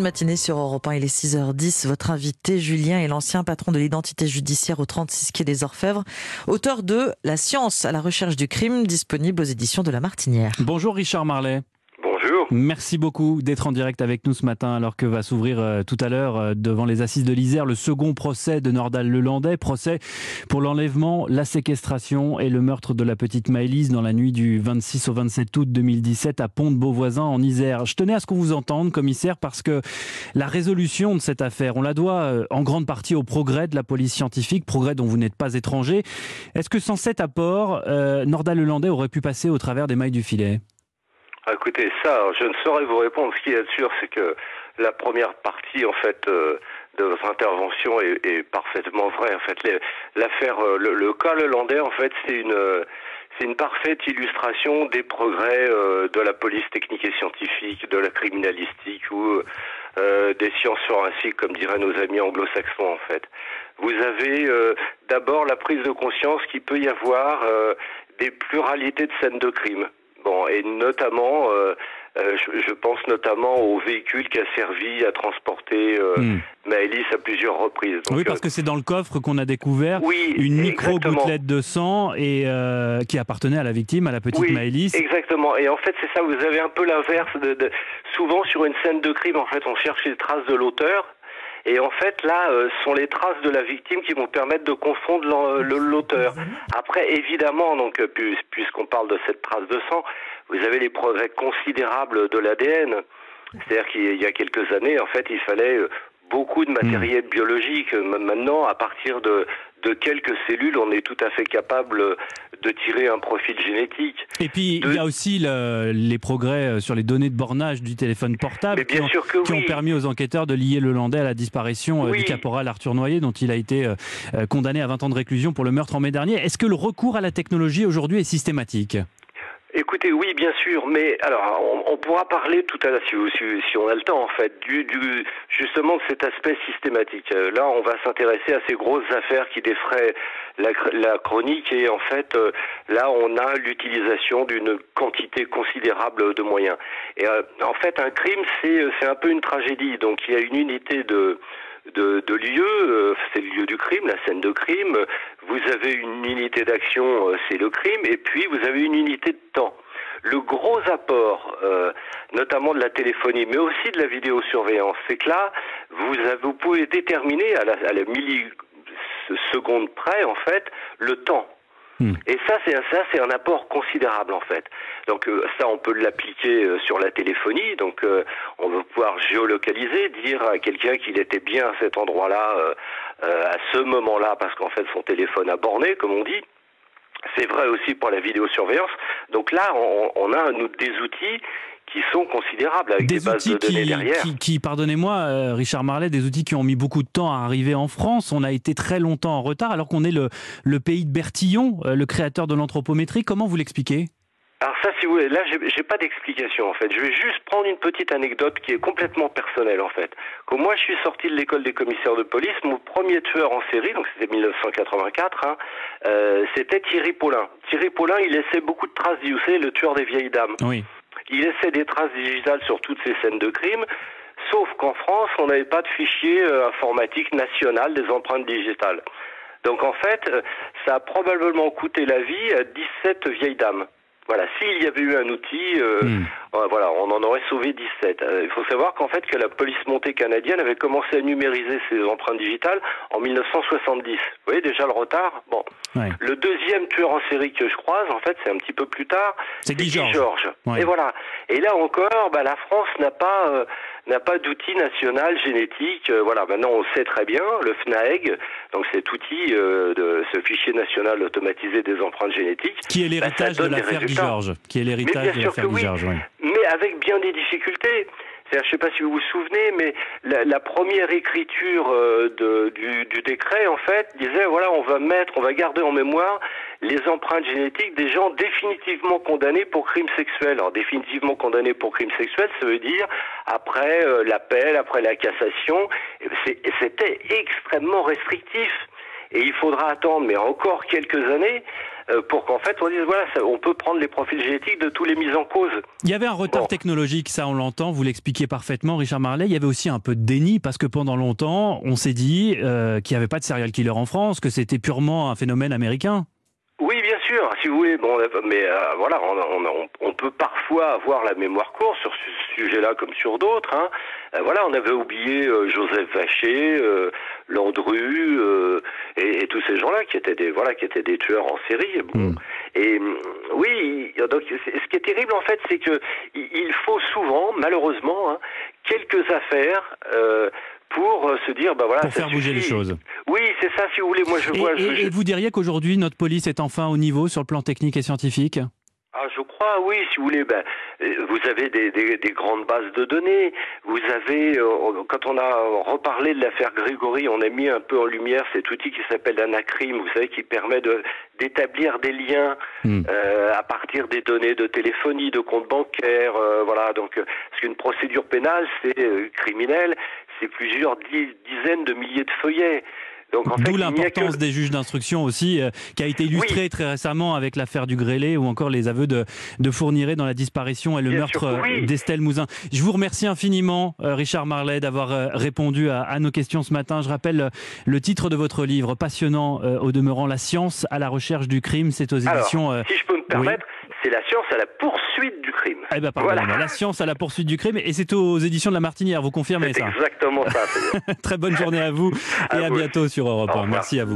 matinée sur Europe 1, il est 6h10. Votre invité, Julien, est l'ancien patron de l'identité judiciaire au 36 quai des Orfèvres, auteur de La science à la recherche du crime, disponible aux éditions de La Martinière. Bonjour Richard Marlet. Merci beaucoup d'être en direct avec nous ce matin alors que va s'ouvrir euh, tout à l'heure euh, devant les assises de l'Isère le second procès de Nordal Lelandais, procès pour l'enlèvement, la séquestration et le meurtre de la petite Maëlys dans la nuit du 26 au 27 août 2017 à Pont-de-Beauvoisin en Isère. Je tenais à ce qu'on vous entende, commissaire, parce que la résolution de cette affaire, on la doit euh, en grande partie au progrès de la police scientifique, progrès dont vous n'êtes pas étranger. Est-ce que sans cet apport, Nordal Lelandais aurait pu passer au travers des mailles du filet? Écoutez, ça, je ne saurais vous répondre. Ce qui est sûr, c'est que la première partie, en fait, euh, de votre intervention est, parfaitement vraie. En fait, l'affaire, euh, le, cas Lelandais, en fait, c'est une, c'est une parfaite illustration des progrès euh, de la police technique et scientifique, de la criminalistique ou des sciences forensiques, comme diraient nos amis anglo-saxons, en fait. Vous avez d'abord la prise de conscience qu'il peut y avoir des pluralités de scènes de crime. Bon, et notamment, euh, euh, je, pense notamment au véhicule qui a servi à transporter euh, hmm. Maëlys à plusieurs reprises. oui, parce que c'est dans le coffre qu'on a découvert une micro-gouttelette de sang et qui appartenait à la victime, à la petite oui, Maëlys. Exactement. Et en fait, c'est ça, vous avez un peu l'inverse. De, souvent, sur une scène de crime, en fait, on cherche les traces de l'auteur. Et en fait, là, euh, sont les traces de la victime qui vont permettre de confondre l'auteur. Après, évidemment, donc, euh, puisqu'on parle de cette trace de sang, vous avez les progrès considérables de l'ADN. C'est-à-dire qu'il y a quelques années, en fait, il fallait euh, beaucoup de matériel hmm. biologique. Maintenant, à partir de, de quelques cellules, on est tout à fait capable de tirer un profil génétique. Et puis, il y a aussi les progrès euh, sur les données de bornage du téléphone portable qui, ont, permis aux enquêteurs de lier le Landais à la disparition euh, du caporal Arthur Noyer, dont il a été euh, condamné à 20 ans de réclusion pour le meurtre en mai dernier. Est-ce que le recours à la technologie aujourd'hui est systématique? Écoutez, oui, bien sûr, mais alors on, pourra parler tout à l'heure, si, si, on a le temps, en fait, du, du justement de cet aspect systématique. Euh, là, on va s'intéresser à ces grosses affaires qui défraient la, la chronique et en fait, euh, là, on a l'utilisation d'une quantité considérable de moyens. Et euh, en fait, un crime, c'est c'est un peu une tragédie. Donc, il y a une unité de de, de lieu, euh, c'est le lieu du crime, la scène de crime. Vous avez une unité d'action, euh, c'est le crime, et puis vous avez une unité de temps. Le gros apport, euh, notamment de la téléphonie, mais aussi de la vidéosurveillance, c'est que là, vous, avez, vous pouvez déterminer à la, à la milliseconde près, en fait, le temps. Hmm. Et ça, c'est ça, c'est un apport considérable en fait. Donc euh, ça, on peut l'appliquer euh, sur la téléphonie. Donc euh, on va pouvoir géolocaliser, dire à quelqu'un qu'il était bien à cet endroit-là à ce moment-là, parce qu'en fait son téléphone a borné, comme on dit. C'est vrai aussi pour la vidéosurveillance. Donc là, on, on a des outils qui sont considérables avec des, bases de données derrière. Qui, pardonnez-moi, euh, Richard Marlet, des outils qui ont mis beaucoup de temps à arriver en France. On a été très longtemps en retard alors qu'on est le, le, pays de Bertillon, euh, le créateur de l'anthropométrie. Comment vous l'expliquez? Alors ça, si vous voulez, là, j'ai pas d'explication en fait. Je vais juste prendre une petite anecdote qui est complètement personnelle en fait. Quand moi je suis sorti de l'école des commissaires de police, mon premier tueur en série, donc c'était 1984, hein, euh, c'était Thierry Paulin. Thierry Paulin, il laissait beaucoup de traces, vous savez, le tueur des vieilles dames. Oui. Il laissait des traces digitales sur toutes ces scènes de crime, sauf qu'en France, on n'avait pas de fichier euh, informatique national des empreintes digitales. Donc en fait, euh, ça a probablement coûté la vie à 17 vieilles dames. Voilà, s'il y avait eu un outil, euh, hmm. voilà, on en aurait sauvé 17. Euh, il faut savoir qu'en fait que la police montée canadienne avait commencé à numériser ses empreintes digitales en 1970. Vous voyez déjà le retard. Bon, le deuxième tueur en série que je croise, en fait, c'est un petit peu plus tard. C'est Guy Georges. Et voilà. Et là encore, bah, la France n'a pas euh, n'a pas d'outil national génétique. Euh, voilà, maintenant on sait très bien, le FNAEG, donc cet outil euh, de ce fichier national automatisé des empreintes génétiques. Qui est bah, l'héritage de l'affaire Guy Georges. Qui est l'héritage de l'affaire Guy Georges, Mais avec bien des difficultés. Je ne sais pas si vous vous souvenez, mais la, première écriture euh, de, du, du, décret, en fait, disait voilà, on va mettre, on va garder en mémoire les empreintes génétiques des gens définitivement condamnés pour crimes sexuels. Alors définitivement condamnés pour crimes sexuels, ça veut dire après euh, l'appel, après la cassation, c'était extrêmement restrictif. Et il faudra attendre, mais encore quelques années, pour qu'en fait on dise voilà, on peut prendre les profils génétiques de tous les mises en cause. Il y avait un retard technologique, ça on l'entend, vous l'expliquez parfaitement, Richard Marley. Il y avait aussi un peu de déni parce que pendant longtemps, on s'est dit qu'il n'y avait pas de serial killer en France, que c'était purement un phénomène américain. Si vous voulez. Bon, mais voilà, on, on, peut parfois avoir la mémoire courte sur ce sujet-là comme sur d'autres. Hein. voilà, on avait oublié Joseph Vacher, Landru et, et, tous ces gens-là qui étaient des voilà qui étaient des tueurs en série. Bon. Mm. Et mm, oui, donc ce qui est terrible en fait, c'est que il faut souvent, malheureusement, hein, quelques affaires. Euh, pour se dire, bah voilà, pour faire bouger les choses. Oui, c'est ça, si vous voulez. Moi, je et, vois. et vous diriez qu'aujourd'hui, notre police est enfin au niveau sur le plan technique et scientifique? Ah, je crois, oui, si vous voulez. Ben, euh, vous avez des, des, des, grandes bases de données. Vous avez, euh, quand on a reparlé de l'affaire Grégory, on a mis un peu en lumière cet outil qui s'appelle Anacrim, vous savez, qui permet de d'établir des liens hmm. euh, à partir des données de téléphonie, de comptes bancaires, euh, voilà. Donc, parce qu'une procédure pénale, c'est criminel, c'est plusieurs dizaines de milliers de feuillets. D'où l'importance des juges d'instruction aussi, euh, qui a été illustrée très récemment avec l'affaire du Grélé ou encore les aveux de, de Fourniret dans la disparition et le meurtre euh, d'Estelle Mouzin. Je vous remercie infiniment, euh, Richard Marlet, d'avoir répondu à, nos questions ce matin. Je rappelle le titre de votre livre, passionnant au demeurant, La science à la recherche du crime. C'est aux éditions. si je peux me permettre, c'est la science à la poursuite du crime. Eh ben, pardon, la science à la poursuite du crime, et c'est aux éditions de la Martinière, vous confirmez ça Exactement ça. Très bonne journée à vous, et à, bientôt sur Europe 1. Merci à vous.